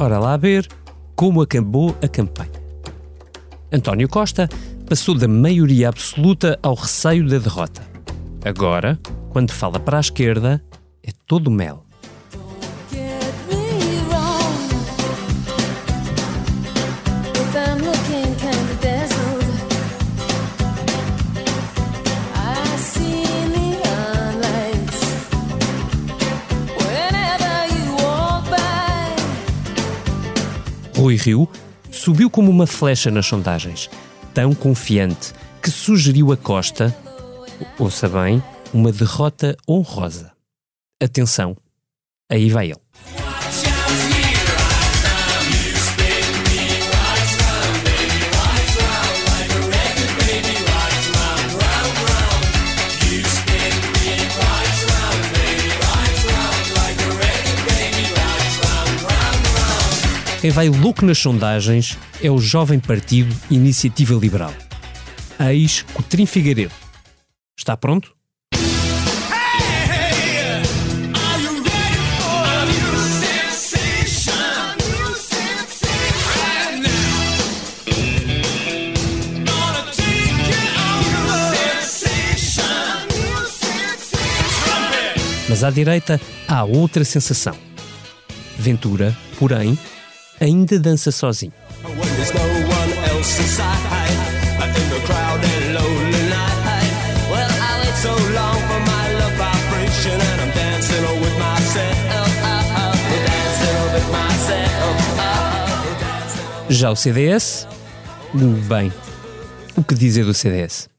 Ora lá ver como acabou a campanha. António Costa passou da maioria absoluta ao receio da derrota. Agora, quando fala para a esquerda, é todo mel. Rio subiu como uma flecha nas sondagens, tão confiante que sugeriu a Costa, ouça bem, uma derrota honrosa. Atenção, aí vai ele. Quem vai louco nas sondagens é o jovem partido Iniciativa Liberal. Eis Cotrim Figueiredo. Está pronto? Mas à direita há outra sensação. Ventura, porém, ainda dança sozinho. Já o CDS? Bem, o que dizer do CDS?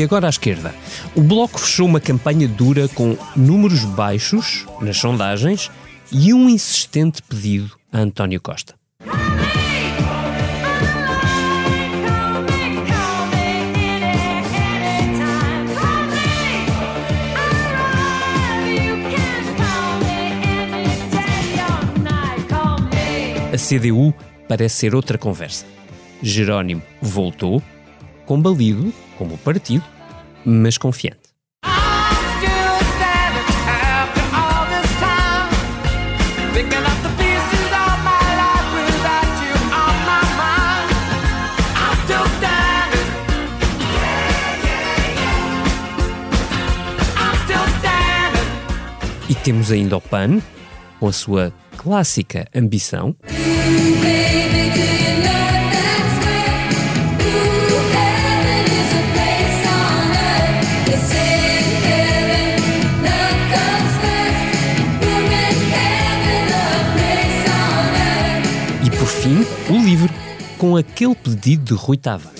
E agora à esquerda. O Bloco fechou uma campanha dura com números baixos nas sondagens e um insistente pedido a António Costa. A CDU parece ser outra conversa. Jerónimo voltou, combalido, como partido, mas confiante. E temos ainda o PAN, com a sua clássica ambição. Com aquele pedido de Rui Tavares.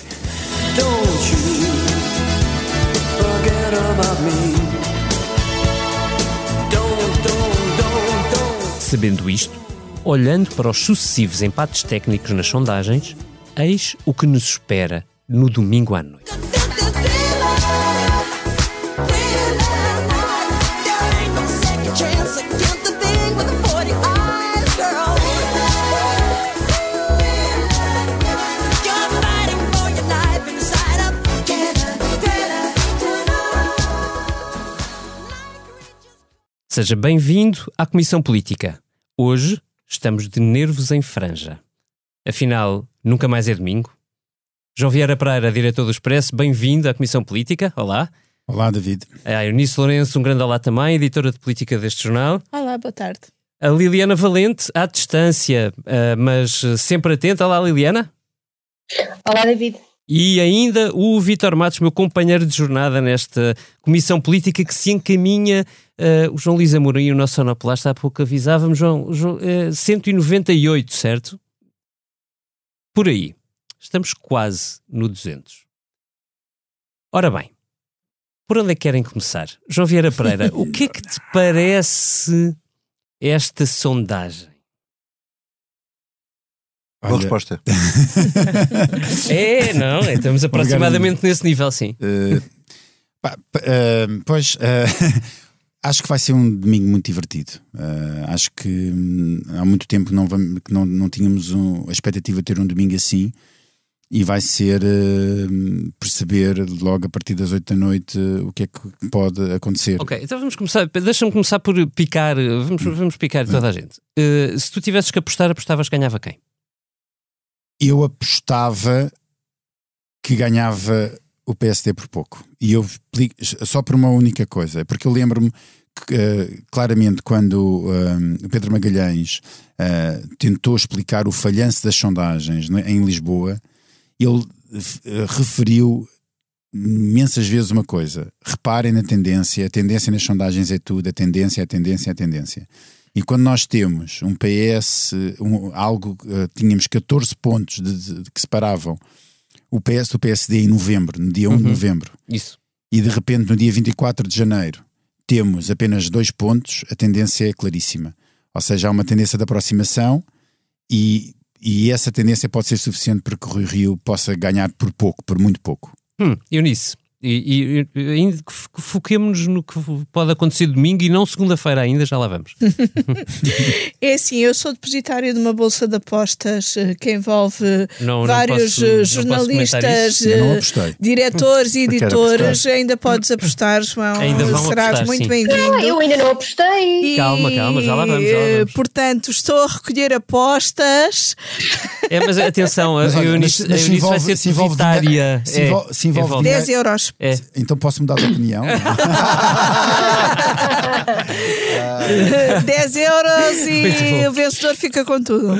Sabendo isto, olhando para os sucessivos empates técnicos nas sondagens, eis o que nos espera no domingo à noite. Seja bem-vindo à Comissão Política. Hoje estamos de nervos em franja. Afinal, nunca mais é domingo. João Vieira Pereira, diretor do Expresso, bem-vindo à Comissão Política. Olá. Olá, David. A Eunice Lourenço, um grande olá também, editora de política deste jornal. Olá, boa tarde. A Liliana Valente, à distância, eh, mas sempre atenta. Olá, Liliana. Olá, David. E ainda o Vitor Matos, meu companheiro de jornada nesta comissão política que se encaminha. Uh, o João Luís Amorim, o nosso sonoplasta, há pouco avisávamos, João, João uh, 198, certo? Por aí. Estamos quase no 200. Ora bem, por onde é que querem começar? João Vieira Pereira, o que é que te parece esta sondagem? Boa resposta. é, não, é, estamos aproximadamente nesse nível, sim. Uh, pá, uh, pois, uh, Acho que vai ser um domingo muito divertido. Uh, acho que hum, há muito tempo não vamos, que não, não tínhamos um, a expectativa de ter um domingo assim e vai ser uh, perceber logo a partir das 8 da noite uh, o que é que pode acontecer. Ok, então vamos começar, deixa-me começar por picar, vamos, hum. vamos picar toda a gente. Se tu tivesses que apostar, apostavas que ganhava quem? Eu apostava que ganhava o PSD por pouco. E eu só por uma única coisa, porque eu lembro-me uh, claramente quando uh, Pedro Magalhães uh, tentou explicar o falhanço das sondagens né, em Lisboa, ele referiu imensas vezes uma coisa: reparem na tendência, a tendência nas sondagens é tudo, a tendência, a tendência, a tendência. E quando nós temos um PS, um, algo, tínhamos 14 pontos de, de que separavam o PS do PSD em novembro, no dia 1 uhum. de novembro. Isso. E de repente, no dia 24 de janeiro, temos apenas dois pontos, a tendência é claríssima. Ou seja, há uma tendência de aproximação e, e essa tendência pode ser suficiente para que o Rio possa ganhar por pouco, por muito pouco. Hum, Eunice, e, e ainda foquemos-nos no que pode acontecer domingo e não segunda-feira ainda, já lá vamos. é assim, eu sou depositária de uma bolsa de apostas eh, que envolve não, vários não posso, jornalistas, não diretores e editores. Ainda podes apostar, João. Ainda vão Serás apostar, muito bem-vindo. Eu ainda não apostei. E, calma, calma, já lá vamos, já lá vamos. Portanto, estou a recolher apostas. É, mas atenção, mas, a Eunice, vai ser depositária. Se envolve, se envolve, envolve 10 euros. É. Então posso mudar de opinião? 10 euros e o vencedor fica com tudo.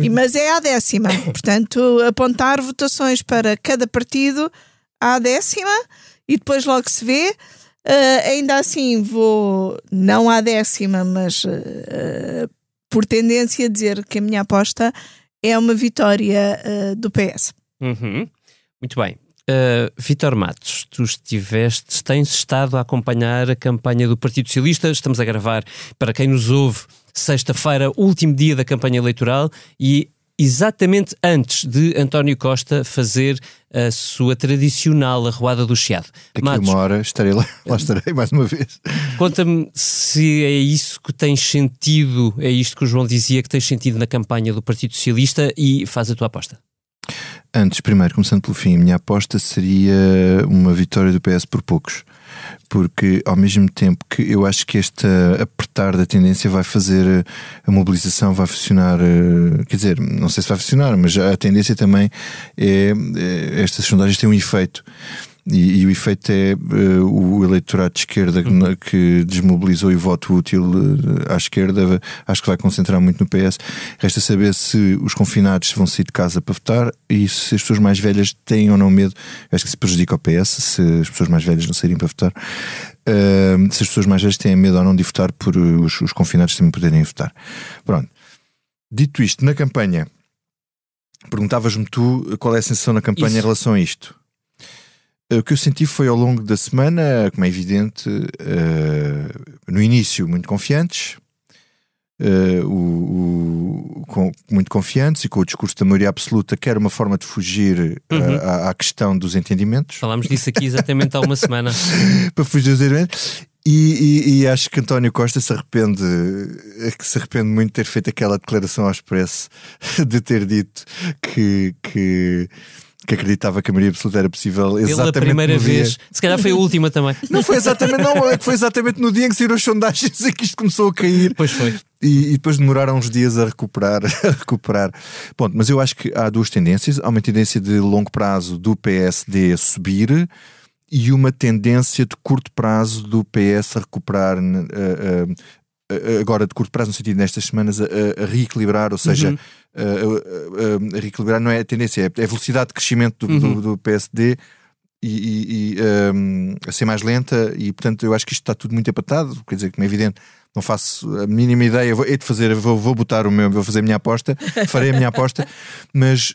E, mas é a décima. Portanto, apontar votações para cada partido à décima e depois logo se vê. Uh, ainda assim, vou não à décima, mas uh, por tendência a dizer que a minha aposta é uma vitória uh, do PS. Uhum. Muito bem. Uh, Vitor Matos, tu estiveste, tens estado a acompanhar a campanha do Partido Socialista. Estamos a gravar, para quem nos ouve, sexta-feira, último dia da campanha eleitoral e exatamente antes de António Costa fazer a sua tradicional arruada do Chiado. Daqui Matos, uma hora estarei lá, lá estarei mais uma vez. Conta-me se é isso que tens sentido, é isto que o João dizia que tens sentido na campanha do Partido Socialista e faz a tua aposta. Antes, primeiro, começando pelo fim, a minha aposta seria uma vitória do PS por poucos. Porque, ao mesmo tempo que eu acho que este apertar da tendência vai fazer a mobilização, vai funcionar. Eh, quer dizer, não sei se vai funcionar, mas a tendência também é. é estas sondagens têm um efeito. E, e, o efeito é uh, o eleitorado de esquerda que, uhum. que desmobilizou e voto útil uh, à esquerda, acho que vai concentrar muito no PS. Resta saber se os confinados vão sair de casa para votar e se as pessoas mais velhas têm ou não medo. Acho que se prejudica o PS se as pessoas mais velhas não saírem para votar. Uh, se as pessoas mais velhas têm medo ou não de votar por os, os confinados também poderem votar. Pronto. Dito isto, na campanha, perguntavas-me tu qual é a sensação na campanha Isso. em relação a isto. O que eu senti foi ao longo da semana, como é evidente, uh, no início muito confiantes, uh, o, o, com, muito confiantes e com o discurso da maioria absoluta, que era uma forma de fugir uh, uhum. à, à, questão dos entendimentos. Falámos disso aqui exatamente há uma semana. Para fugir dos entendimentos. E, e, e, acho que António Costa se arrepende, que se arrepende muito de ter feito aquela declaração ao expresso, de ter dito que, que que acreditava que a maioria absoluta era possível exatamente Pela primeira vez. Se calhar foi a última também. Não foi exatamente, não, é que foi exatamente no dia em que saíram as sondagens e que isto começou a cair. Pois foi. E, e, depois demoraram uns dias a recuperar, a recuperar. Ponto, mas eu acho que há duas tendências. Há uma tendência de longo prazo do PSD a subir e uma tendência de curto prazo do PS a recuperar uh, uh, agora de curto prazo, no sentido nestas semanas, a, a reequilibrar, ou seja, uhum. a, a, a, reequilibrar não é a tendência, é a velocidade de crescimento do, uhum. do, do PSD e, e, e um, a ser mais lenta, e portanto eu acho que isto está tudo muito apatado, quer dizer, como é evidente. Não faço a mínima ideia, vou, hei de fazer, vou, vou botar o meu, vou fazer a minha aposta, farei a minha aposta, mas,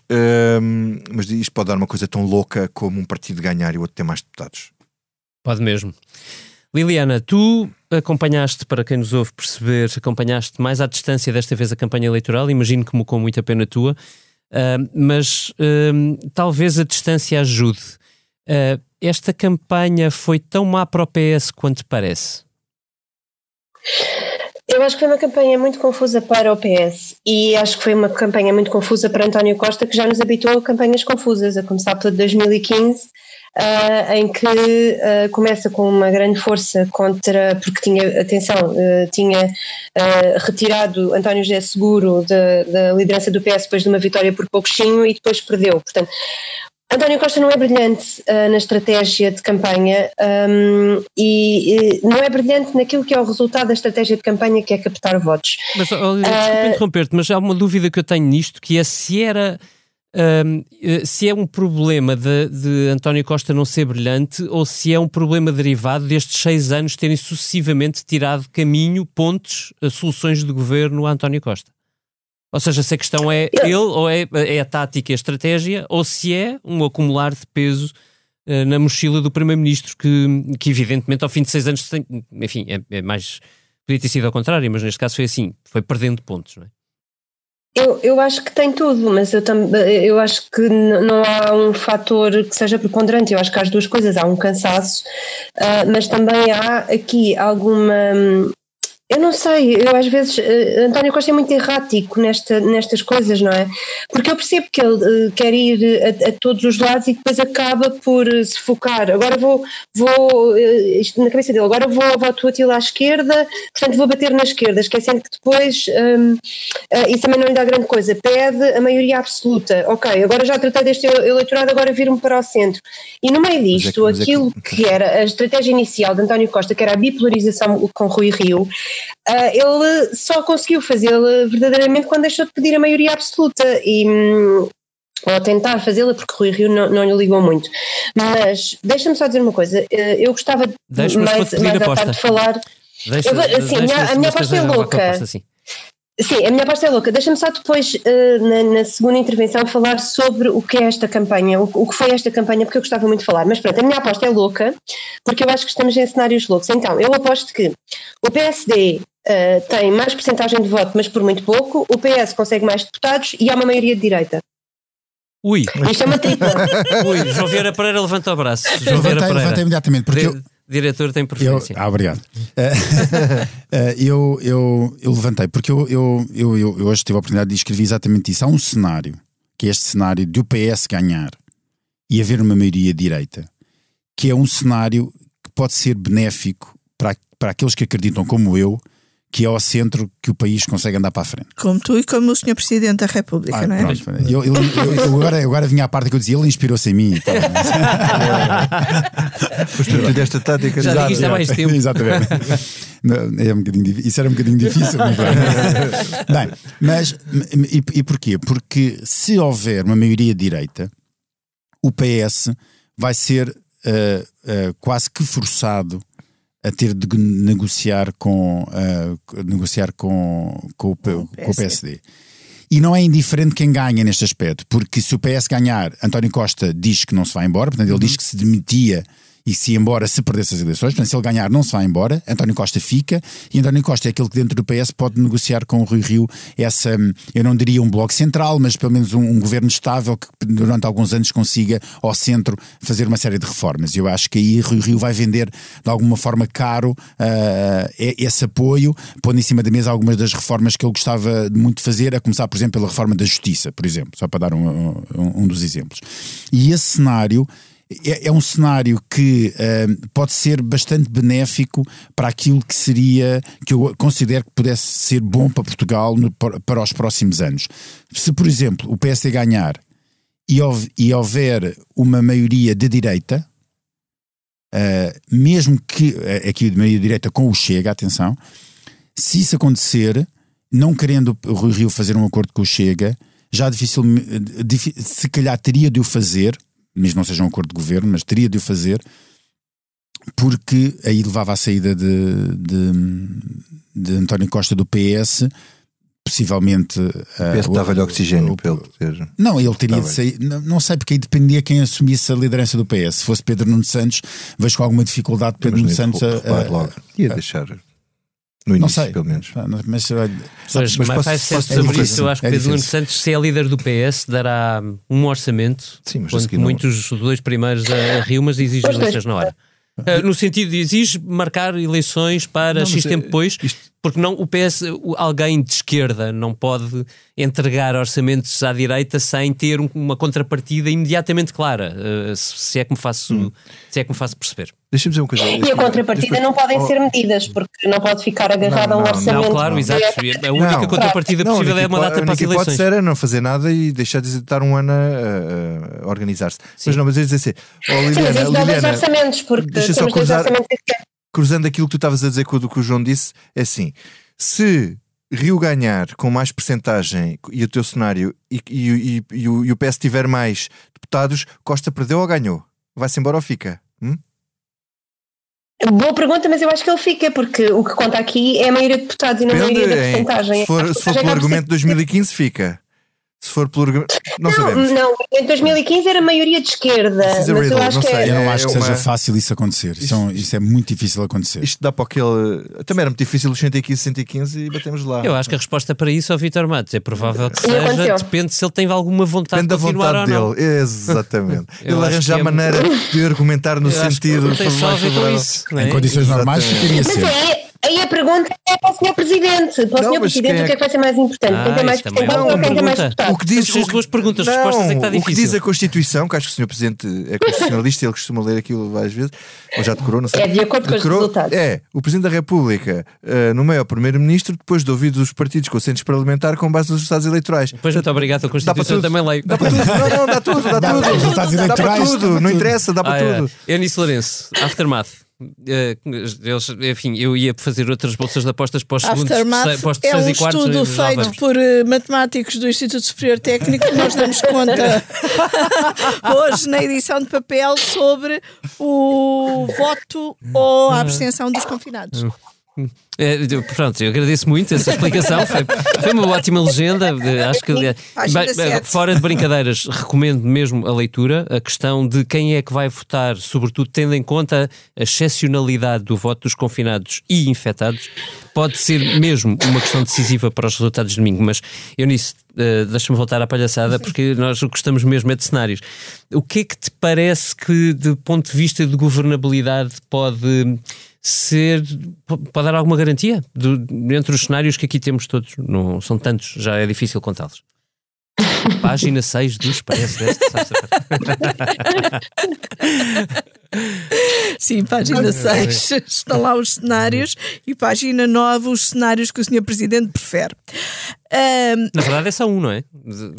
um, mas isto pode dar uma coisa tão louca como um partido ganhar e o outro ter mais deputados. Pode mesmo. Liliana, tu acompanhaste, para quem nos ouve perceber, acompanhaste mais à distância desta vez a campanha eleitoral, imagino que com muita pena tua, uh, mas uh, talvez a distância ajude. Uh, esta campanha foi tão má para o PS quanto parece? Eu acho que foi uma campanha muito confusa para o PS e acho que foi uma campanha muito confusa para António Costa, que já nos habituou a campanhas confusas, a começar pela de 2015, uh, em que uh, começa com uma grande força contra, porque tinha, atenção, uh, tinha retirado António José Seguro da, da, liderança do PS depois de uma vitória por pouquinho e depois perdeu. Portanto, António Costa não é brilhante uh, na estratégia de campanha um, e, e, não é brilhante naquilo que é o resultado da estratégia de campanha, que é captar votos. Mas, oh, desculpa uh, interromper-te, mas há uma dúvida que eu tenho nisto, que é se era Uh, se é um problema de, de, António Costa não ser brilhante ou se é um problema derivado destes seis anos terem sucessivamente tirado caminho, pontos, soluções de governo a António Costa. Ou seja, se a questão é ele ou é, é a tática e a estratégia ou se é um acumular de peso uh, na mochila do Primeiro-Ministro que, que evidentemente ao fim de seis anos tem, enfim, é, é mais podia ter sido ao contrário, mas neste caso foi assim, foi perdendo pontos, não é? Eu, eu acho que tem tudo, mas eu, tam, eu acho que não há um fator que seja preponderante. Eu acho que há as duas coisas. Há um cansaço, uh, mas também há aqui alguma eu não sei, eu às vezes, uh, António Costa é muito errático nesta, nestas coisas, não é? Porque eu percebo que ele uh, quer ir a, a, todos os lados e depois acaba por uh, se focar. Agora vou, vou isto na cabeça dele, agora vou ao voto útil à esquerda, portanto vou bater na esquerda, esquecendo que depois um, isso também não lhe dá grande coisa. Pede a maioria absoluta, ok, agora já tratei deste eleitorado, agora vir-me para o centro. E no meio disto, mas é que, aquilo é que... que era a estratégia inicial de António Costa, que era a bipolarização com Rui Rio, Uh, ele só conseguiu fazê-la verdadeiramente quando deixou de pedir a maioria absoluta e hum, ou tentar fazê-la porque Rui Rio não, não lhe ligou muito. Mas deixa-me só dizer uma coisa, eh, eu gostava mais, mais à tarde de falar. Deixa, eu, assim, deixa, a, minha, aposta é louca. Assim. Sim, a minha aposta é louca. Deixa-me só depois, uh, na, na, segunda intervenção, falar sobre o que é esta campanha, o, o, que foi esta campanha, porque eu gostava muito de falar. Mas pronto, a minha aposta é louca, porque eu acho que estamos em cenários loucos. Então, eu aposto que o PSD uh, tem mais porcentagem de voto, mas por muito pouco, o PS consegue mais deputados e há uma maioria de direita. Ui! Isto é uma tripla. Ui, João Vieira Pereira levanta o braço. João Vieira levantei, Pereira. Levantei imediatamente, porque eu, diretor tem preferência. Eu, ah, obrigado. uh, eu, eu, eu levantei, porque eu, eu, eu, eu, hoje tive a oportunidade de escrever exatamente isso. Há um cenário, que é este cenário de o PS ganhar e haver uma maioria direita, que é um cenário que pode ser benéfico para, para aqueles que acreditam, como eu, que é ao centro que o país consegue andar para a frente. Como tu e como o Sr. Presidente da República, ah, não é? Pronto, eu, eu, eu, eu, agora, agora vinha à parte que eu dizia, ele inspirou-se em mim. Pois tu desta tática. Já digo isto há mais tempo. Exatamente. É um bocadinho, isso era um bocadinho difícil. Bem, mas e, e porquê? Porque se houver uma maioria direita, o PS vai ser uh, uh, quase que forçado a ter de negociar com, uh, negociar com, com, o, com o PSD. E não é indiferente quem ganha neste aspecto, porque se o PS ganhar, António Costa diz que não se vai embora, portanto, ele uhum. diz que se demitia e se embora se perdesse as eleições, portanto, se ele ganhar não se vai embora, António Costa fica e António Costa é aquele que dentro do PS pode negociar com o Rui Rio essa, eu não diria um bloco central, mas pelo menos um, um governo estável que durante alguns anos consiga ao centro fazer uma série de reformas. Eu acho que aí Rui Rio vai vender de alguma forma caro uh, esse apoio, pondo em cima da mesa algumas das reformas que ele gostava muito de fazer, a começar, por exemplo, pela reforma da justiça, por exemplo, só para dar um, um, um dos exemplos. E esse cenário é, é um cenário que uh, pode ser bastante benéfico para aquilo que seria, que eu considero que pudesse ser bom para Portugal no, para os próximos anos. Se, por exemplo, o PSD ganhar e, e houver uma maioria de direita, uh, mesmo que uh, aqui de maioria de direita com o Chega, atenção, se isso acontecer, não querendo o Rui Rio fazer um acordo com o Chega, já difícil, se calhar teria de o fazer mesmo não seja um acordo de governo, mas teria de o fazer, porque aí levava à saída de, de, de António Costa do PS, possivelmente. O PS uh, dava-lhe oxigênio para ele poder. Não, ele teria de sair. Não, não, sei, porque aí dependia quem assumisse a liderança do PS. Se fosse Pedro Nuno Santos, vejo com alguma dificuldade Pedro Nuno Santos a, a, logo. Ia deixar. No início, não sei. pelo menos. Mas, mas, mas, mas posso, posso, posso sobre isso. Eu acho que é Pedro Nuno Santos, se é líder do PS, dará um orçamento, Sim, mas muitos, não... dois primeiros a Rio, mas exige eleições na hora. Uh, no sentido de exige marcar eleições para não, X tempo é, depois, isto... porque não o PS, alguém de esquerda não pode entregar orçamentos à direita sem ter uma contrapartida imediatamente clara, uh, se é que me faço, hum. se é que me faço perceber. Deixa-me dizer uma coisa. E a contrapartida não podem ser medidas, porque não pode ficar agarrada a um orçamento. Não, claro, exato. A única não, contrapartida não, possível é uma data para as eleições. Pode ser não fazer nada e deixar de estar um ano a, organizar-se. Mas não, mas eu dizer assim, oh, Liliana, Sim, Liliana, orçamentos, porque deixa só cruzar, cruzando aquilo que tu estavas a dizer com o que o João disse, é assim, se Rio ganhar com mais percentagem e o teu cenário e, e, e, e, o, e o PS tiver mais deputados, Costa perdeu ou ganhou? Vai-se embora ou fica? Hum? Boa pergunta, mas eu acho que ele fica, porque o que conta aqui é a maioria de deputados e não a maioria da porcentagem. Se for, se for pelo argumento de 2015, fica. Se for pelo Não, não sabemos. Não, em 2015 era a maioria de esquerda. Mas eu acho não que sei, é... Eu não acho que seja fácil isso acontecer. Isto, isso, isso, é muito difícil acontecer. Isto dá para aquele. Também era muito difícil os 115, 115 e batemos lá. Eu acho que a resposta para isso é o Vitor Matos. É provável que seja. Depende se ele tem alguma vontade Depende de continuar da vontade dele. Exatamente. ele arranjar é... maneira de argumentar no sentido. Tem só a ver com isso. Em condições normais, ficaria ser. Aí a pergunta é para o Sr. Presidente. Para o Sr. Presidente, é... o que é que vai ser mais importante? Ah, quem tem mais percentagem ou quem tem mais deputados? O que diz, as duas perguntas, não, respostas é que está difícil. O que diz a Constituição, que acho que o Sr. Presidente é constitucionalista, ele costuma ler aquilo várias vezes, ou já decorou, não sei. É de acordo com decorou, os resultados. É, o Presidente da República uh, nomeia o Primeiro-Ministro depois de ouvir os partidos com centros parlamentar com base nos resultados eleitorais. Pois muito obrigado, a Constituição também leio. Dá para tudo, não, não, dá tudo, dá tudo. Dá para tudo, não interessa, dá para ah, tudo. Eunice Lourenço, Aftermath. Eh, eles, enfim, eu ia fazer outras bolsas de apostas para os segundos, para os é um e quartos, estudo feito por uh, matemáticos do Instituto Superior Técnico que nós damos conta hoje na edição de papel sobre o voto ou a abstenção dos confinados. É, pronto, eu agradeço muito essa explicação. Foi, foi uma ótima legenda. Acho que fora de brincadeiras, recomendo mesmo a leitura. A questão de quem é que vai votar, sobretudo tendo em conta a excepcionalidade do voto dos confinados e infectados, pode ser mesmo uma questão decisiva para os resultados de domingo. Mas eu nisso, uh, deixa-me voltar à palhaçada, porque nós gostamos mesmo é de cenários. O que é que te parece que, do ponto de vista de governabilidade, pode ser pode dar alguma garantia do, entre os cenários que aqui temos todos. Não são tantos, já é difícil contá-los. Página 6 dos parece deste. Sim, página 6 estão lá os cenários e página 9 os cenários que o Sr. Presidente prefere. Um, Na verdade é só um, não é?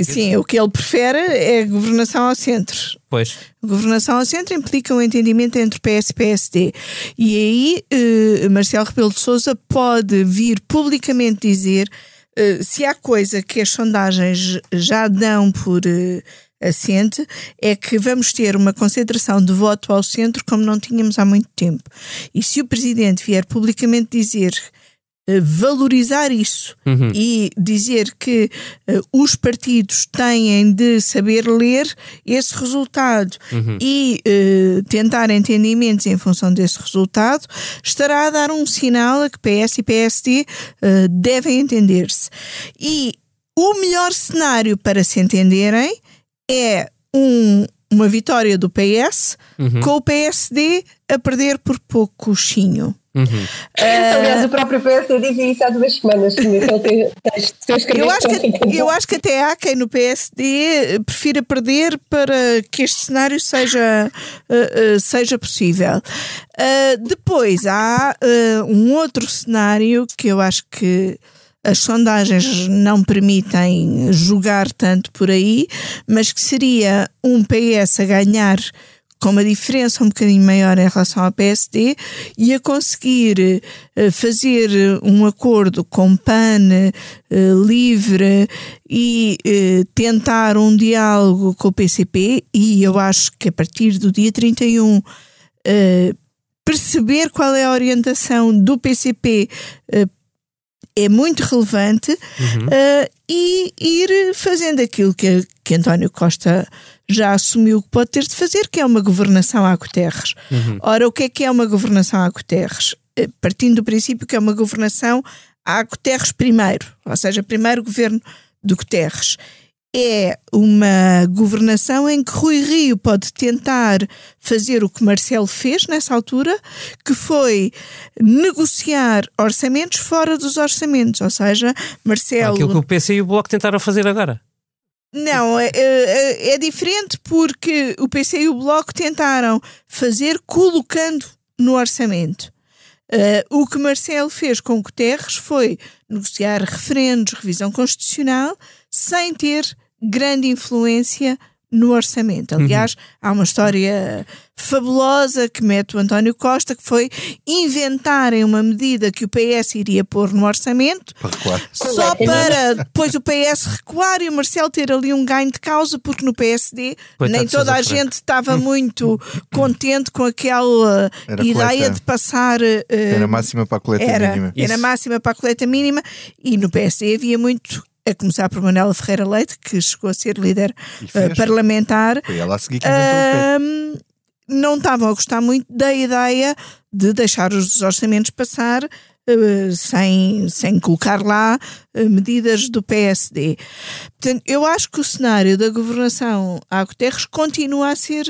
Sim, o que ele prefere é governação ao centro. Pois. Governação ao centro implica um entendimento entre PS e PSD. E aí uh, Marcelo Rebelo de Sousa pode vir publicamente dizer se há coisa que as sondagens já dão por uh, assente, é que vamos ter uma concentração de voto ao centro como não tínhamos há muito tempo. E se o Presidente vier publicamente dizer eh, valorizar isso uhum. e dizer que uh, os partidos têm de saber ler esse resultado uhum. e uh, tentar entendimentos em função desse resultado, estará a dar um sinal a que PS e PSD uh, devem entender-se. E o melhor cenário para se entenderem é um, uma vitória do PS uhum. com o PSD a perder por pouco chinho. Uhum. Uh, Aliás, o próprio PSD dizia isso há duas semanas. eu, acho que, eu acho que até há quem no PSD prefira perder para que este cenário seja, uh, uh, seja possível. depois há um outro cenário que eu acho que as sondagens não permitem julgar tanto por aí, mas que seria um PS a ganhar com uma diferença um bocadinho maior em relação ao PSD e a conseguir uh, fazer um acordo com PAN uh, livre e uh, tentar um diálogo com o PCP e eu acho que a partir do dia 31 perceber qual é a orientação do PCP é muito relevante uhum. uh, e ir fazendo aquilo que, que António Costa já assumiu que pode ter de fazer, que é uma governação a Guterres. Uhum. Ora, o que é que é uma governação a Guterres? Uh, partindo do princípio que é uma governação a Guterres primeiro, ou seja, primeiro governo do Guterres. é uma governação em que Rui Rio pode tentar fazer o que Marcelo fez nessa altura, que foi negociar orçamentos fora dos orçamentos, ou seja, Marcelo... Aquilo que o PC e o Bloco tentaram fazer agora. Não, é, é, é, diferente porque o PC e o Bloco tentaram fazer colocando no orçamento. Uh, o que Marcelo fez com Guterres foi negociar referendos, revisão constitucional, sem ter grande influência no orçamento. Aliás, uhum. há uma história fabulosa que mete o António Costa, que foi inventarem uma medida que o PS iria pôr no orçamento, para só para depois o PS recuar e o Marcelo ter ali um ganho de causa, porque no PSD Coitado nem toda a gente estava muito contente com aquela era ideia coleta. de passar. Uh, era máxima para a coleta era, mínima. Era Isso. máxima para a coleta mínima e no PSD havia muito a começar por Manela Ferreira Leite, que chegou a ser líder uh, parlamentar. Foi ela a seguir que uh, não estavam a gostar muito da ideia de deixar os orçamentos passar uh, sem, sem colocar lá uh, medidas do PSD. Portanto, eu acho que o cenário da governação a Guterres continua a ser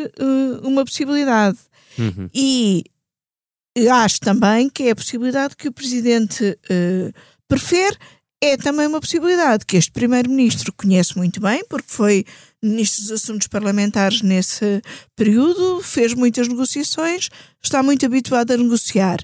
uma possibilidade. Uhum. E acho também que é a possibilidade que o Presidente prefere é também uma possibilidade que este Primeiro-Ministro conhece muito bem, porque foi Ministro dos Assuntos Parlamentares nesse período, fez muitas negociações, está muito habituado a negociar.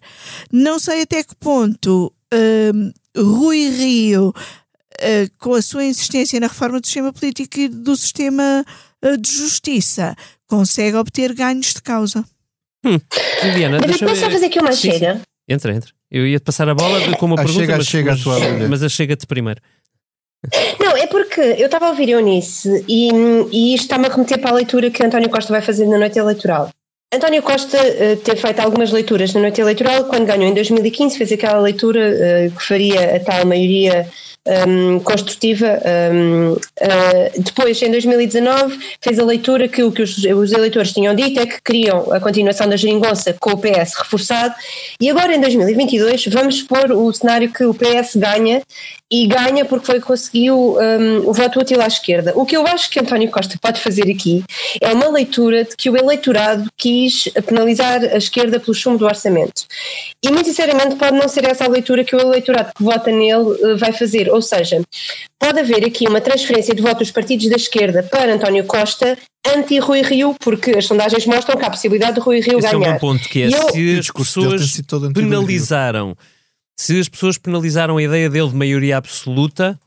Não sei até que ponto uh, Rui Rio, uh, com a sua insistência na reforma do sistema político e do sistema uh, de justiça, consegue obter ganhos de causa. Hum. Viviana, Mas deixa eu fazer aqui uma chega. Entra, entra. Eu ia-te passar a bola com uma a pergunta, chega, mas, chega mas, a tua mas a chega-te primeiro. Não, é porque eu estava a ouvir Eunice e, e isto está-me a remeter para a leitura que António Costa vai fazer na noite eleitoral. António Costa uh, teve feito algumas leituras na noite eleitoral, quando ganhou em 2015, fez aquela leitura uh, que faria a tal maioria um, construtiva. Um, uh, depois, em 2019, fez a leitura que o que os, os, eleitores tinham dito é que queriam a continuação da geringonça com o PS reforçado, e agora em 2022 vamos pôr o cenário que o PS ganha e ganha porque foi conseguiu um, o voto útil à esquerda. O que eu acho que António Costa pode fazer aqui é uma leitura de que o eleitorado quis penalizar a esquerda pelo chumbo do orçamento. E muito sinceramente pode não ser essa a leitura que o eleitorado que vota nele uh, vai fazer. Ou seja, pode haver aqui uma transferência de voto dos partidos da esquerda para António Costa anti-Rui Rio, porque as sondagens mostram que há a possibilidade de Rui Rio Esse ganhar. é um bom ponto, que é eu, se as pessoas penalizaram se as pessoas penalizaram a ideia dele de maioria absoluta,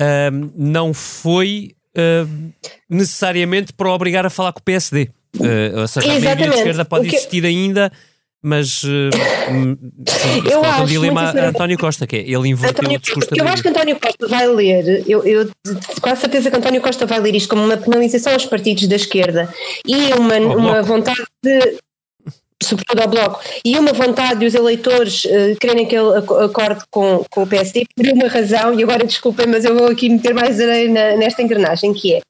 uh, não foi uh, necessariamente para obrigar a falar com o PSD. Uh, ah, ou seja, Exatamente. a maioria de esquerda pode que... existir ainda, mas uh, sim, eu acho um dilema a António Costa, que é ele inverteu António, o discurso Eu acho que António Costa vai ler, eu, eu quase certeza que António Costa vai ler isto como uma penalização aos partidos da esquerda e uma, uma vontade de sobretudo ao Bloco, e uma vontade dos eleitores uh, quererem que ele acorde com, com o PSD, por uma razão, e agora desculpem, mas eu vou aqui meter mais areia nesta engrenagem, que é,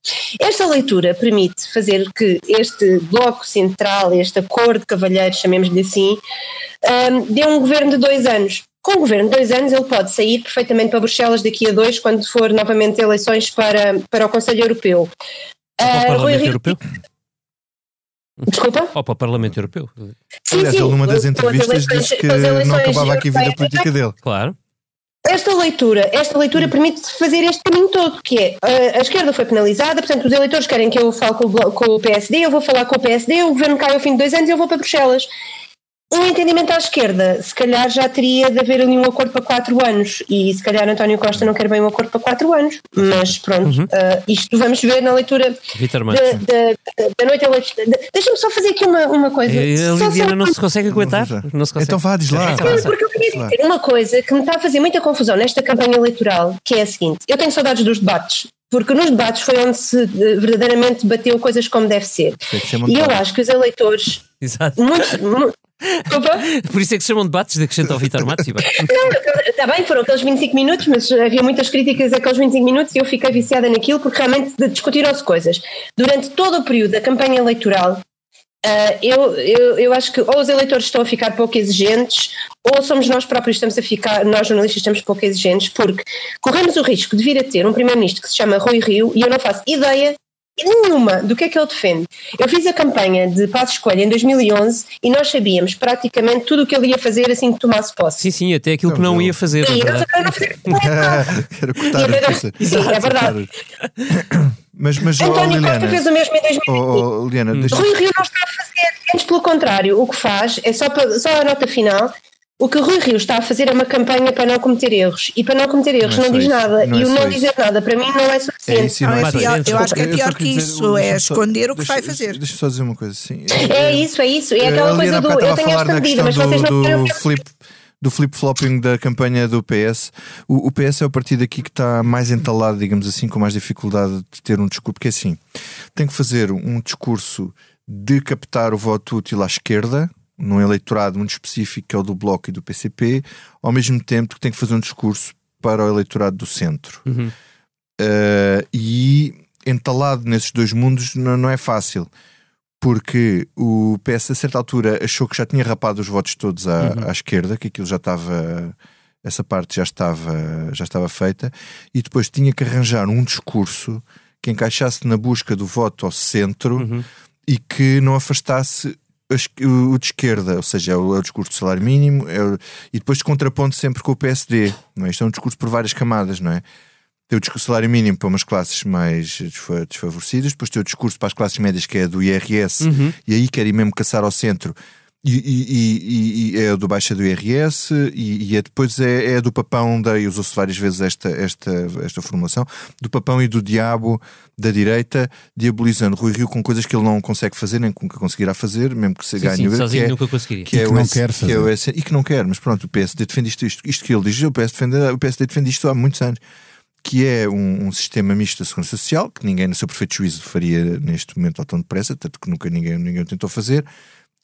esta leitura permite fazer que este Bloco Central, este acordo de cavalheiros, chamemos-lhe assim, um, ehm, dê um governo de dois anos. Com o governo de dois anos, ele pode sair perfeitamente para Bruxelas daqui a dois, quando for novamente eleições para, para o Conselho Europeu. Uh, Europeu? Desculpa? Ou para o Parlamento Europeu. Sim, Aliás, sim. ele numa das entrevistas disse que não acabava aqui a vida política dele. Claro. Esta leitura, esta leitura permite fazer este caminho todo, que é a, a esquerda foi penalizada, portanto os eleitores querem que eu fale com o, com o PSD, eu vou falar com o PSD, o governo cai ao fim de dois anos e eu vou para Bruxelas um entendimento à esquerda, se calhar já teria de haver ali um acordo para quatro anos e se calhar António Costa não quer bem um acordo para quatro anos, mas pronto, uhum. uh, isto vamos ver na leitura da, da, da noite Deixa-me só fazer aqui uma, uma coisa. É, a Lidiana não se consegue aguentar? Não se consegue. Então vá, diz lá. Sim, porque eu queria dizer uma coisa que me está a fazer muita confusão nesta campanha eleitoral, que é a seguinte, eu tenho saudades dos debates, porque nos debates foi onde se eh, verdadeiramente bateu coisas como deve ser. E eu acho que os eleitores, Exato. muitos. Por isso é que se chamam debates de acrescento ao Vitor Matos. Está bem, foram aqueles 25 minutos, mas havia muitas críticas àqueles 25 minutos e eu fiquei viciada naquilo porque realmente discutiram-se coisas. Durante todo o período da campanha eleitoral, Uh, eu, eu, eu acho que ou os eleitores estão a ficar pouco exigentes ou somos nós próprios estamos a ficar, nós jornalistas estamos pouco exigentes, porque corremos o risco de vir a ter um primeiro-ministro que se chama Rui Rio e eu não faço ideia nenhuma do que é que ele defende. Eu fiz a campanha de Passos Coelho em 2011 e nós sabíamos praticamente tudo o que ele ia fazer assim que tomasse posse. Sim, sim, até aquilo que não ia fazer. Sim, é Quero cortar é verdade. Mas, mas António oh, Costa fez o mesmo em 2020. Oh, oh, Liliana. Rui Rio não está a fazer, antes pelo contrário, o que faz é só, para, só a nota final. O que o Rui Rio está a fazer é uma campanha para não cometer erros. E para não cometer erros não, é não diz isso. nada. Não e é o não isso. dizer nada para mim não é suficiente. É isso, não é pior, eu acho que é pior que isso. É esconder o que vai fazer. Deixa só dizer uma coisa assim. É isso, é isso. É aquela coisa do eu tenho esta medida, mas vocês não querem do flip-flopping da campanha do PS. O, o, PS é o partido aqui que está mais entalado, digamos assim, com mais dificuldade de ter um discurso, porque assim, tem que fazer um discurso de captar o voto útil à esquerda, num eleitorado muito específico que é o do Bloco e do PCP, ao mesmo tempo que tem que fazer um discurso para o eleitorado do centro. Uhum. Uh, e entalado nesses dois mundos não, não é fácil porque o PS a certa altura achou que já tinha rapado os votos todos à, uhum. à esquerda, que aquilo já estava essa parte já estava já estava feita e depois tinha que arranjar um discurso que encaixasse na busca do voto ao centro uhum. e que não afastasse o de esquerda, ou seja, é o, é o discurso do salário mínimo, é o, e depois contraponto sempre com o PSD. Não é? Isto é um discurso por várias camadas, não é? Tem o discurso salário mínimo para umas classes mais desfavorecidas, depois tem o discurso para as classes médias que é do IRS, uhum. e aí quer ir mesmo caçar ao centro. E, e, e, e é do baixa do IRS e, é, depois é, é, do papão, da, e usou-se várias vezes esta, esta, esta formulação, do papão e do diabo da direita, diabolizando Rui Rio com coisas que ele não consegue fazer, nem nunca conseguirá fazer, mesmo que se sim, ganhe. Sim, sozinho que é, nunca conseguiria. Que, é que não quer fazer. Que é o, e que não quer, mas pronto, o PSD defende isto, isto, isto que ele diz, o PSD defende, o PSD defende isto há muitos anos que é um, um, sistema misto de segurança social, que ninguém, no seu perfeito juízo, faria neste momento ao tão depressa, tanto que nunca ninguém, ninguém tentou fazer,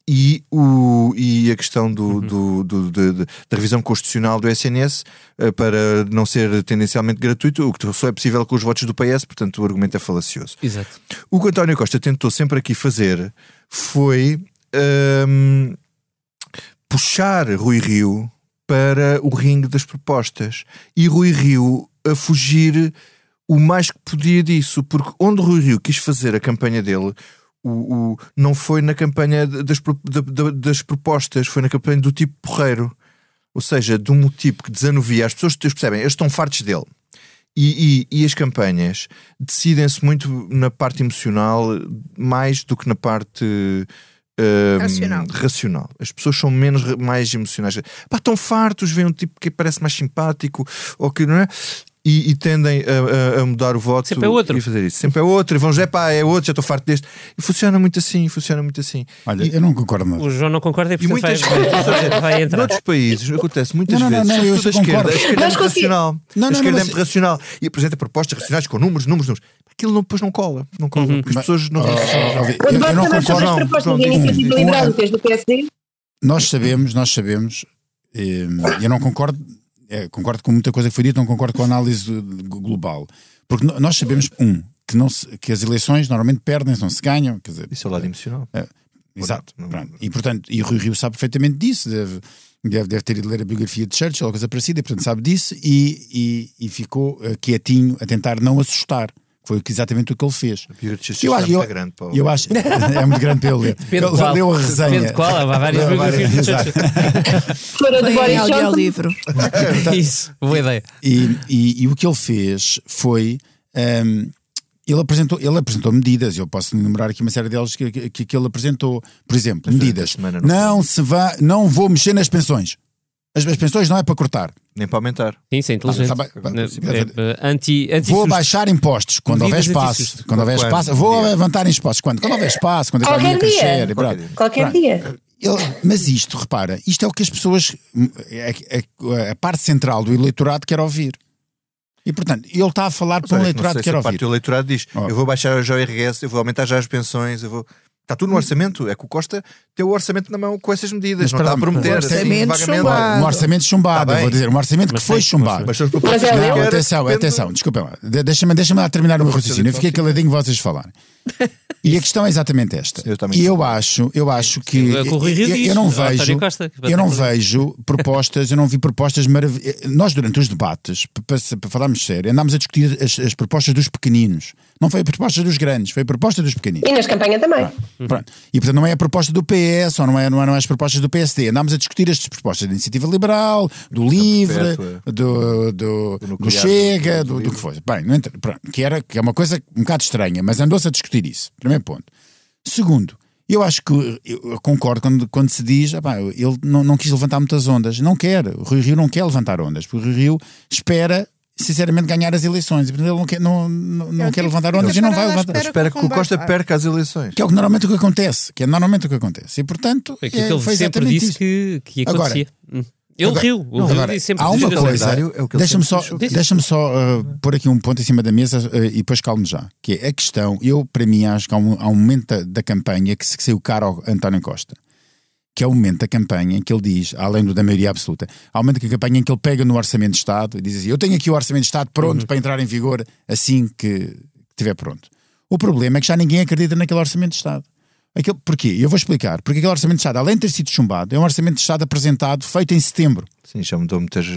e, o, e a questão do, uhum. do, do, do da revisão constitucional do SNS uh, para não ser tendencialmente gratuito, o que só é possível com os votos do PS, portanto o argumento é falacioso. Exato. O que António Costa tentou sempre aqui fazer foi um, puxar Rui Rio para o ringue das propostas. E Rui Rio a fugir o mais que podia disso, porque onde Rui Rio quis fazer a campanha dele, o, o não foi na campanha das, das propostas, foi na campanha do tipo porreiro. Ou seja, de um tipo que desanuvia. As pessoas percebem, eles estão fartos dele. E, e, e, as campanhas decidem-se muito na parte emocional mais do que na parte uh, racional. racional. As pessoas são menos mais emocionais. Pá, estão fartos, veem um tipo que parece mais simpático ou que não é e, e tendem a, a, mudar o voto Sempre é outro. e fazer isso. Sempre é outro, e vão dizer, pá, é outro, já estou farto deste. E funciona muito assim, funciona muito assim. Olha, e, eu não concordo. O João não concorda e, e muitas vai, vai, vai entrar. Noutros países acontece muitas não, não, vezes, não, não, a esquerda, a esquerda é muito racional. Não, a esquerda é muito racional e apresenta propostas racionais com números, números, números. Aquilo não, depois não cola, não cola, uhum. porque as pessoas não. Oh, oh, eu, eu não concordo. As propostas de iniciativa liberal do PSD? Nós sabemos, nós sabemos, eh, eu não concordo é, concordo com muita coisa que foi dita, não concordo com a análise global. Porque nós sabemos, um, que, não se, que as eleições normalmente perdem-se, não se ganham. Quer dizer, Isso é o lado emocional. É, exato. E portanto, e o Rui Rio sabe perfeitamente disso, deve, deve, deve ter ido ler a biografia de Churchill ou coisa parecida, e portanto sabe disso e, e, e ficou uh, quietinho a tentar não assustar. Foi exatamente o que ele fez. Eu acho, eu, é grande, eu acho é muito grande para ele ler. Depende ele leu a resenha. Depende de qual, há várias biografias. Fora do Boris Johnson. livro. Isso, boa ideia. E, e, e, o que ele fez foi. Um, ele apresentou, ele apresentou medidas, eu posso enumerar aqui uma série delas que, que, que ele apresentou. Por exemplo, medidas. Não, não se vá, não vou mexer nas pensões. As, as pensões não é para cortar. Nem para aumentar. Sim, sim, inteligente. Ah, tá é, é, anti, anti vou baixar impostos quando houver espaço. Quando houver espaço, vou levantar impostos. Quando? Quando houver espaço, quando a economia crescer. Qualquer, dia. Qualquer dia. mas isto, repara, isto é o que as pessoas, a, a, a, parte central do eleitorado quer ouvir. E portanto, ele está a falar para um eleitorado que quer ouvir. A parte do eleitorado diz: oh. eu vou baixar já o IRS, eu vou aumentar já as pensões, eu vou. Está tudo no orçamento. É que o Costa tem o orçamento na mão com essas medidas. Mas não está a prometer. um assim, orçamento vagamente. chumbado. Um orçamento chumbado, Tá vou dizer, um orçamento Mas que foi tem- chumbado. Mas, mas, Mas é Não, atenção, atenção, desculpem lá. De- Deixa-me deixa lá terminar o meu raciocínio. Eu fiquei caladinho vocês falarem. E a questão é exatamente esta. Eu também E eu acho, eu acho que É eu, não vejo, eu não que- vejo propostas, eu não vi propostas maravilhosas. Nós durante os debates, para, para falarmos sério, andámos a discutir as, as propostas dos pequeninos. Não foi a proposta dos grandes, foi a proposta dos pequeninos. E nas campanhas também. Pronto. E portanto não é a proposta do PS ou não é, não é, não é as propostas do PSD. Andámos a discutir estas propostas da iniciativa liberal, do LIVRE, Perpétua. do, do, do, nuclear, Chega, do- do do, do que fosse. Bem, não entra- pronto, que, era, que é uma coisa um bocado estranha, mas andou-se a discutir isso. Primeiro ponto. Segundo, eu acho que eu concordo quando, quando se diz ah, ele não, não quis levantar muitas ondas. Não quer. O Rui Rio não quer levantar ondas, porque o Rui Rio espera. Sinceramente, ganhar as eleições. E, Ele não quer, não, não, não É o quer levantar ondas e não vai levantar. espera Espera que o Costa perca as eleições. Que é o que normalmente o que acontece. Que é normalmente o que acontece. E portanto, é, que ele foi sempre disse isso. que, que Agora- acontecia. Hum. ele Agora- riu. O agora, disse sempre há uma coisa. calendário é Deixa-me só, deixa só uh, pôr aqui um ponto em cima da mesa uh, e depois calmo já. Que é a questão. Eu, para mim, acho que há um, há um momento da, da campanha que se que saiu caro ao António Costa. Que é o momento da campanha em que ele diz, além do da maioria absoluta, há o momento da campanha em que ele pega no Orçamento de Estado e diz assim: Eu tenho aqui o Orçamento de Estado pronto para entrar em vigor assim que estiver pronto. O problema é que já ninguém acredita naquele Orçamento de Estado. Aquele, porquê? Eu vou explicar. Porque aquele Orçamento de Estado, além de ter sido chumbado, é um Orçamento de Estado apresentado, feito em setembro. Sim, já mudou muitas.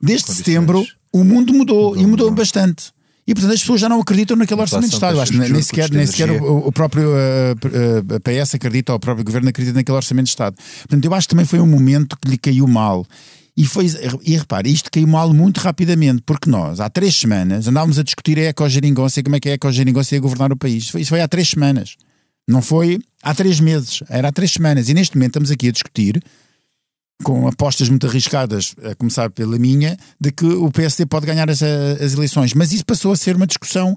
Desde setembro, o mundo mudou, Mudou, e mudou mudou. bastante. E portanto as pessoas já não acreditam naquele orçamento de Estado. Eu acho de nem sequer, nem sequer o, o próprio uh, uh, PS acredita, ou o próprio governo acredita naquele orçamento de Estado. Portanto, eu acho que também foi um momento que lhe caiu mal. E, foi, e repare, isto caiu mal muito rapidamente, porque nós, há três semanas, andávamos a discutir a ecogeringonça e como é que a ecogeringonça ia governar o país. Isso foi, isso foi há três semanas. Não foi há três meses, era há três semanas. E neste momento estamos aqui a discutir com apostas muito arriscadas, a começar pela minha, de que o PSD pode ganhar as, as eleições. Mas isso passou a ser uma discussão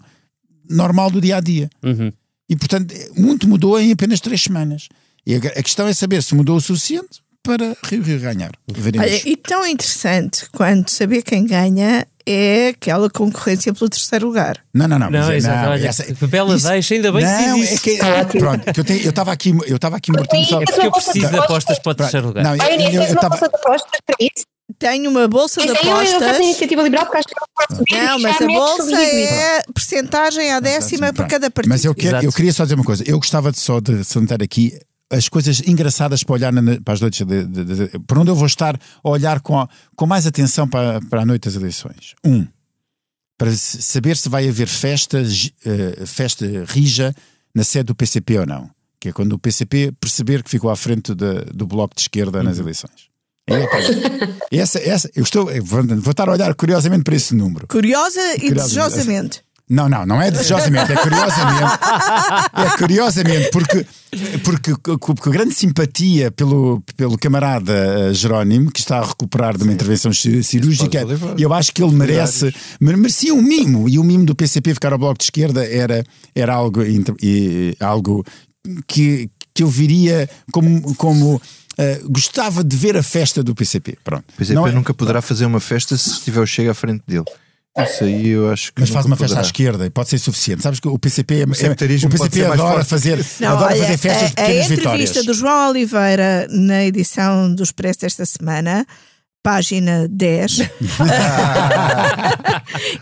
normal do dia a dia. Uhum. E, portanto, muito mudou em apenas três semanas. E a, a questão é saber se mudou o suficiente para Rio Rio ganhar. Veremos. Olha, e tão interessante quanto saber quem ganha é aquela concorrência pelo terceiro lugar. Não, não, não. Não, mas é- exato, olha, essa- que bela isso- deixa, ainda bem que não, diz é que, pronto, que eu eu estava aqui, eu estava aqui mortinho só. É Porque eu preciso de apostas para o terceiro lugar. Não, eu, eu, tens eu uma estava. bolsa de apostas para isso? Tenho uma bolsa de eu, eu apostas. iniciativa liberal porque acho que não. Não, mas a bolsa é percentagem à décima para cada partido. Mas eu, quero, eu queria só dizer uma coisa. Eu gostava de só de sentar aqui as coisas engraçadas para olhar na- para as noites de, de- de- de- por onde eu vou estar a olhar com, a- com mais atenção para, para a noite das eleições. Um, para saber se vai haver festa, eh, festa rija na sede do PCP ou não. Que é quando o PCP perceber que ficou à frente da- do bloco de esquerda nas eleições. É essa, essa, eu estou, eu vou, vou estar a olhar curiosamente para esse número. Curiosa e desejosamente. Não, não, não é desejosamente, é curiosamente. É curiosamente, porque, porque com, com grande simpatia pelo, pelo camarada eh, Jerónimo, que está a recuperar de uma intervenção ci- cirúrgica, eu acho que ele merece, mere- merecia um mimo. E o mimo do PCP ficar ao bloco de esquerda era, era algo, e- algo que, que eu viria como. como eh, gostava de ver a festa do PCP. Pronto. O PCP Não é- nunca poderá fazer uma festa se tiver o Chega à frente dele. Isso aí eu acho que. Mas faz uma festa à poderá. esquerda e pode ser suficiente. Sabes que o PCP, é, sectarismo o pode PCP adora fazer, Não, adora olha, fazer festas de a, a pequenas entrevista vitórias. do João Oliveira na edição do Expresso desta semana, página 10,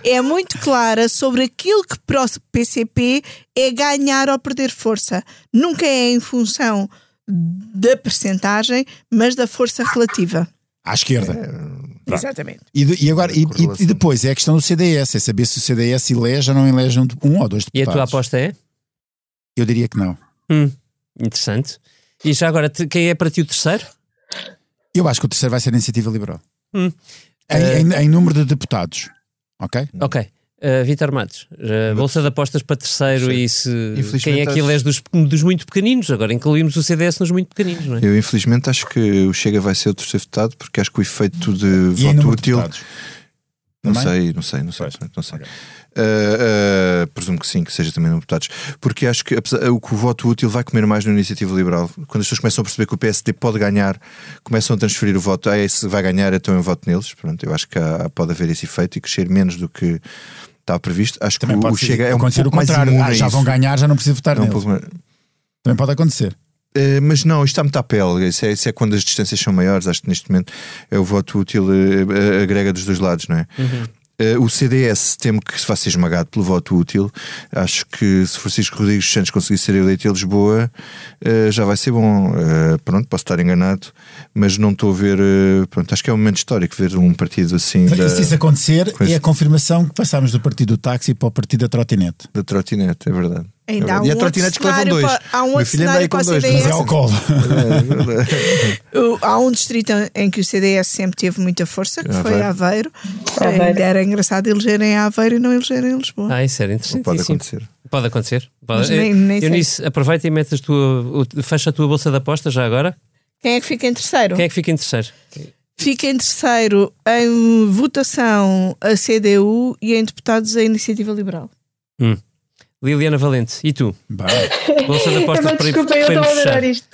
é muito clara sobre aquilo que para o PCP é ganhar ou perder força. Nunca é em função da percentagem, mas da força relativa. À esquerda. É, Exatamente. E, de- e agora, e, e- depois é a questão do CDS, é saber se o CDS elege ou não elege um, um ou dois E a tua deputados. aposta é? Eu diria que não. Hum, interessante. E já agora, te- quem é para ti o terceiro? Eu acho que o terceiro vai ser a iniciativa liberal. Hum. Em, em- em número de deputados. Ok? Ok. Uh, Vitor Matos, uh, bolsa de apostas para terceiro e se quem é que elege dos, dos muito pequeninos? Agora incluímos o CDS nos muito pequeninos, não é? Eu, infelizmente, acho que o Chega vai ser o terceiro votado, porque acho que o efeito de E voto útil. deputados. Não Também? sei, não sei, não sei. Pois. Não sei. Uh, uh, presumo que sim, que seja também no deputados. Porque acho que apesar, o, o voto útil vai comer mais na iniciativa liberal. Quando as pessoas começam a perceber que o PSD pode ganhar, começam a transferir o voto. Ah, esse vai ganhar, então eu voto neles. Pronto, eu acho que há- pode haver esse efeito e crescer menos do que estava previsto. Acho Também que o, pode o Chega é um acontecer pouco o mais contrário. imune Ah, já vão ganhar, já não preciso votar É um neles. mais- Também pode acontecer. Uh, mas não, isto está muito à pele. Isso é, isso é, quando as distâncias são maiores. Acho que neste momento é o voto útil uh, agrega dos dois lados, não é? Uhum. Uh, o CDS temo que se vá ser esmagado pelo voto útil. Acho que se Francisco Rodrigues Santos conseguir ser eleito em Lisboa, uh, já vai ser bom. Uh, pronto, posso estar enganado, mas não estou a ver. pronto, acho que é um momento histórico ver um partido assim. Da... Se isso acontecer, é a confirmação que passámos do partido do táxi para o partido da trotinete. Da trotinete, é verdade. Ainda há um e a trotinetes que levam dois. Para, há um outro cenário para o CDS. Mas é ao colo. há um distrito em que o CDS sempre teve muita força, que foi Aveiro. Aveiro. Era engraçado elegerem Aveiro e não elegerem Lisboa. Ah, isso era interessante. Pode acontecer. Pode acontecer. Pode. Nem, nem Eunice, aproveita e metes a tua, fecha a tua bolsa de aposta já agora. Quem é que fica em terceiro? Quem é que fica em terceiro? Fica em terceiro em votação a CDU e em deputados a Iniciativa Liberal. Hum. Liliana Valente, e tu? Bolsa de apostas para Desculpa, eu estou a adorar isto.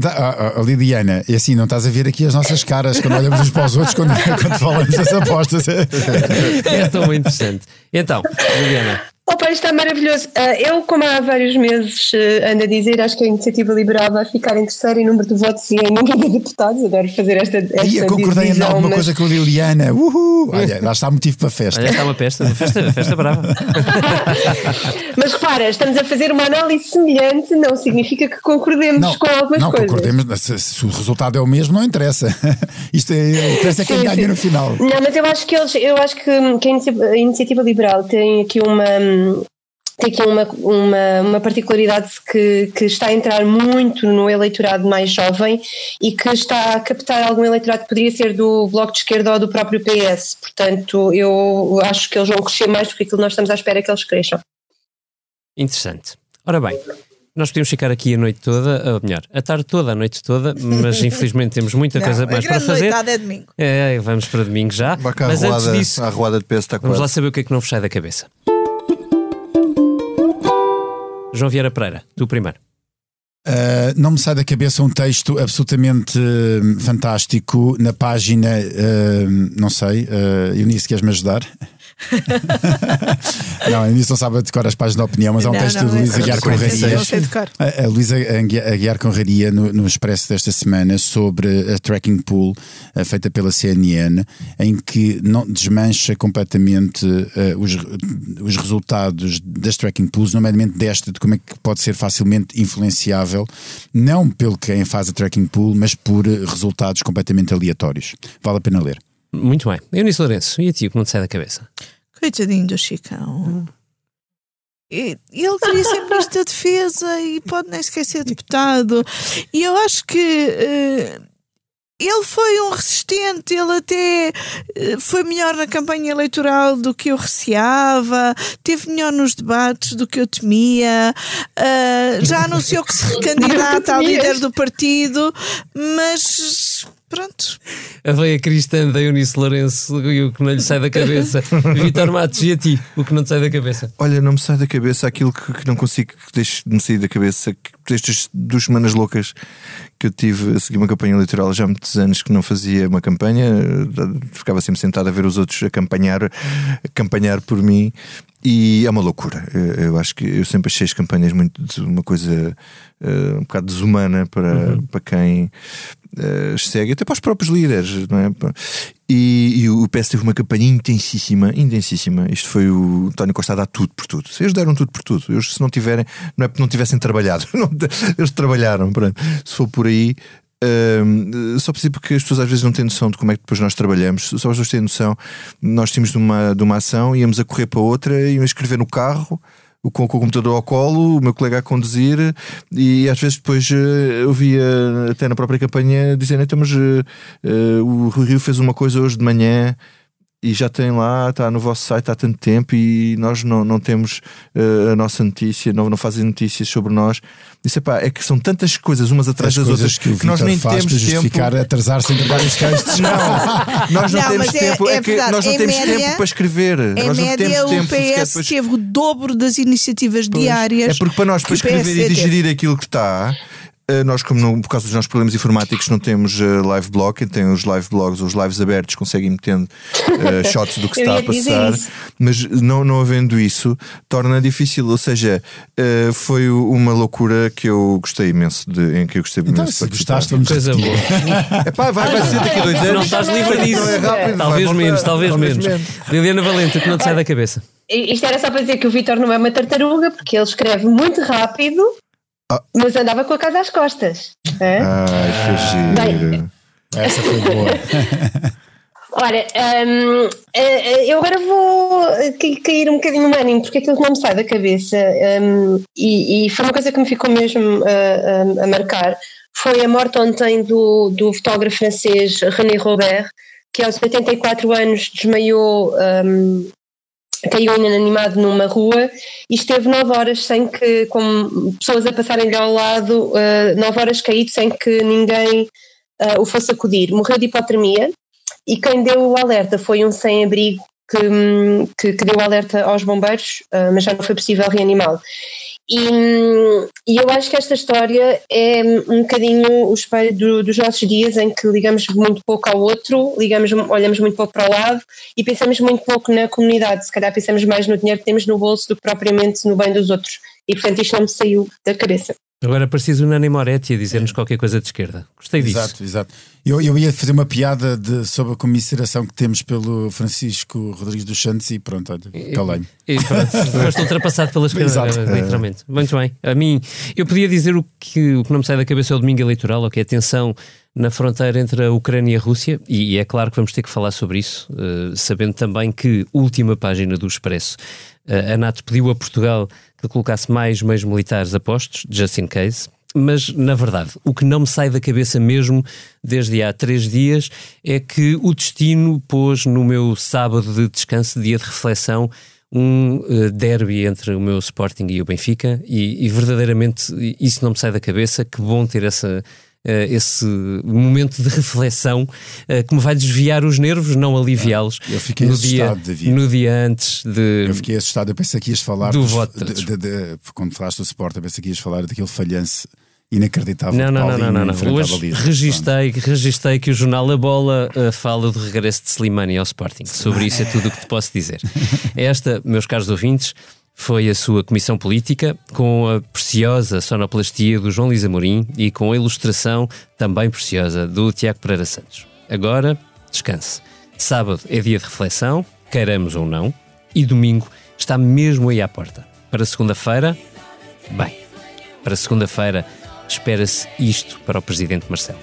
Tá, oh, Liliana, e assim, não estás a ver aqui as nossas caras quando olhamos uns para os outros quando, quando falamos das apostas. é tão interessante. Então, Liliana. Opa, isto está maravilhoso. Uh, eu, como há vários meses uh, ando a dizer, acho que a iniciativa liberal vai ficar em terceiro em número de votos e em número de deputados. Adoro fazer esta. esta Ia, concordei em alguma mas... coisa com a Liliana. Uhul! Olha, lá está motivo para festa. Olha, está uma festa, festa, festa brava. mas repara, estamos a fazer uma análise semelhante, não significa que concordemos não, com algumas não, coisas. Não, concordemos. Se, se, o resultado é o mesmo, não interessa. Isto é, interessa é quem sim, ganha sim. no final. Não, mas eu acho que eles, eu acho que, que a, iniciativa, a iniciativa liberal tem aqui uma tem aqui uma, uma, uma particularidade que, que está a entrar muito no eleitorado mais jovem e que está a captar algum eleitorado que poderia ser do Bloco de Esquerda ou do próprio PS. Portanto, eu acho que eles vão crescer mais do que aquilo que nós estamos à espera que eles cresçam. Interessante. Ora bem, nós podíamos ficar aqui a noite toda, ou melhor, a tarde toda, a noite toda, mas infelizmente temos muita Não, coisa mais para fazer. é domingo. É, vamos para domingo já. Mas antes disso, a roda de peso está vamos quase. lá saber o que é que não vos sai da cabeça. João Vieira Pereira, tu primeiro. Uh, não me sai da cabeça um texto absolutamente uh, fantástico na página, uh, não sei, uh, Eunice, queres-me ajudar? não, a Eunice não sabe decorar as páginas da opinião, mas há um não, texto não, de Luísa Aguiar Conraria. A, a Luísa Aguiar Conraria no, no Expresso desta semana sobre a tracking pool uh, feita pela CNN, em que não desmancha completamente uh, os, os resultados das tracking pools, nomeadamente desta, de como é que pode ser facilmente influenciável, não pelo quem faz a tracking pool, mas por resultados completamente aleatórios. Vale a pena ler. Muito bem. Eunice Lourenço, e a ti, o que não te sai da cabeça? Coitadinho do Chicão. Ele queria ser ministro da Defesa e pode nem sequer ser deputado. E eu acho que uh, ele foi um resistente, ele até uh, foi melhor na campanha eleitoral do que eu receava, teve melhor nos debates do que eu temia, uh, já anunciou que se recandidata a líder do partido, mas Pronto. A veia cristã da Eunice Lourenço e o que não lhe sai da cabeça. Vitor Matos, e a ti, o que não te sai da cabeça? Olha, não me sai da cabeça aquilo que, que não consigo que deixe de me sair da cabeça, que destas duas semanas loucas que eu tive a seguir uma campanha eleitoral já há muitos anos que não fazia uma campanha, ficava sempre sentado a ver os outros a campanhar, a campanhar por mim e é uma loucura. Eu acho que eu sempre achei as campanhas muito uma coisa uh, um bocado desumana para, uhum. para quem segue, até para os próprios líderes, não é? E, e, o PS teve uma campanha intensíssima, intensíssima. Isto foi o António Costa a dar tudo por tudo. Eles deram tudo por tudo. Eles, se não tiverem, não é porque não tivessem trabalhado, eles trabalharam. Pronto. Se for por aí, Uh, só preciso porque as pessoas às vezes não têm noção de como é que depois nós trabalhamos. Só as pessoas têm noção. Nós tínhamos de uma, de uma ação, íamos a correr para outra, íamos escrever no carro, com, com o computador ao colo, o meu colega a conduzir, e às vezes depois uh, eu via até na própria campanha dizendo: então, mas uh, o Rui Rio fez uma coisa hoje de manhã e já tem lá, está no vosso site há tanto tempo e nós não, não temos uh, a nossa notícia, não, não fazem notícias sobre nós. Isso é pá, é que são tantas coisas umas atrás As das outras que, que nós nem temos para justificar tempo. atrasar-se entre vários textos. Não, nós não, não temos é- tempo, é, é, que nós não temos média, tempo para escrever. Em nós média, não temos o tempo PS teve o dobro das iniciativas pois, diárias. É porque para nós para escrever e digirir aquilo que está nós, como não, por causa dos nossos problemas informáticos, não temos uh, live blog, tem os live blogs, os lives abertos, conseguem metendo uh, shots do que se está a passar, mas não, não havendo isso, torna difícil. Ou seja, foi uma loucura que eu gostei imenso de, em que eu gostei então, imenso. Se gostaste, vamos coisa boa. Epá, vai, vai ser daqui a dois anos. Não estás livre disso. É rápido, talvez menos, talvez, talvez menos. menos. Liliana Valente, o que não te sai da cabeça? Isto era só para dizer que o Vitor não é uma tartaruga, porque ele escreve muito rápido, ah. mas andava com a casa às costas. É? Ai, que giro. Bem, Essa foi boa. Ora, um, eh, eh, eu agora vou cair um bocadinho no ânimo, porque aquilo não me sai da cabeça, um, e, e, foi uma coisa que me ficou mesmo a, a, a marcar, foi a morte ontem do, do fotógrafo francês René Robert, que aos 84 anos desmaiou caiu inanimado numa rua e esteve nove horas sem que, com pessoas a passarem-lhe ao lado, uh, nove horas caído sem que ninguém uh, o fosse acudir. Morreu de hipotermia e quem deu o alerta foi um sem-abrigo que, que, que, deu alerta aos bombeiros, uh, mas já não foi possível reanimá-lo. E, e, eu acho que esta história é um bocadinho o espelho do, dos nossos dias em que ligamos muito pouco ao outro, ligamos, olhamos muito pouco para o lado e pensamos muito pouco na comunidade. Se calhar pensamos mais no dinheiro que temos no bolso do que propriamente no bem dos outros. E portanto isto não me saiu da cabeça. Agora preciso o Nani Moretti a dizer-nos qualquer coisa de esquerda. Gostei disso. Exato, exato. Eu, eu ia fazer uma piada de, sobre a comisseração que temos pelo Francisco Rodrigues dos Santos e pronto, calei-me. E, e pronto, foste ultrapassado pela esquerda, exato. literalmente. Muito bem. A mim, eu podia dizer o que, o que não me sai da cabeça é o domingo eleitoral, ok? A tensão na fronteira entre a Ucrânia e a Rússia, e, e é claro que vamos ter que falar sobre isso, uh, sabendo também que, última página do Expresso, uh, a NATO pediu a Portugal que colocasse mais meios militares a postos, just in case. Mas, na verdade, o que não me sai da cabeça mesmo desde há três dias é que o destino pôs no meu sábado de descanso, dia de reflexão, um uh, derby entre o meu Sporting e o Benfica, e, e verdadeiramente isso não me sai da cabeça. Que bom ter essa esse momento de reflexão uh, que me vai desviar os nervos, não aliviá-los. Eu fiquei no assustado, dia, David. No dia antes de. Eu fiquei assustado, eu pensei que ias falar do dos, voto. De, de, de, quando falaste do Sport, eu pensei que ias falar daquele falhanço inacreditável. Não, não, não, não, não. Hoje registrei, registrei que o jornal A Bola uh, fala do regresso de Slimani ao Sporting. Sobre isso é tudo o que te posso dizer. Esta, meus caros ouvintes, foi a sua comissão política, com a preciosa sonoplastia do João Luís Amorim e com a ilustração também preciosa do Tiago Pereira Santos. Agora, descanse. Sábado é dia de reflexão, queiramos ou não, e domingo está mesmo aí à porta. Para segunda-feira, bem, para segunda-feira espera-se isto para o Presidente Marcelo.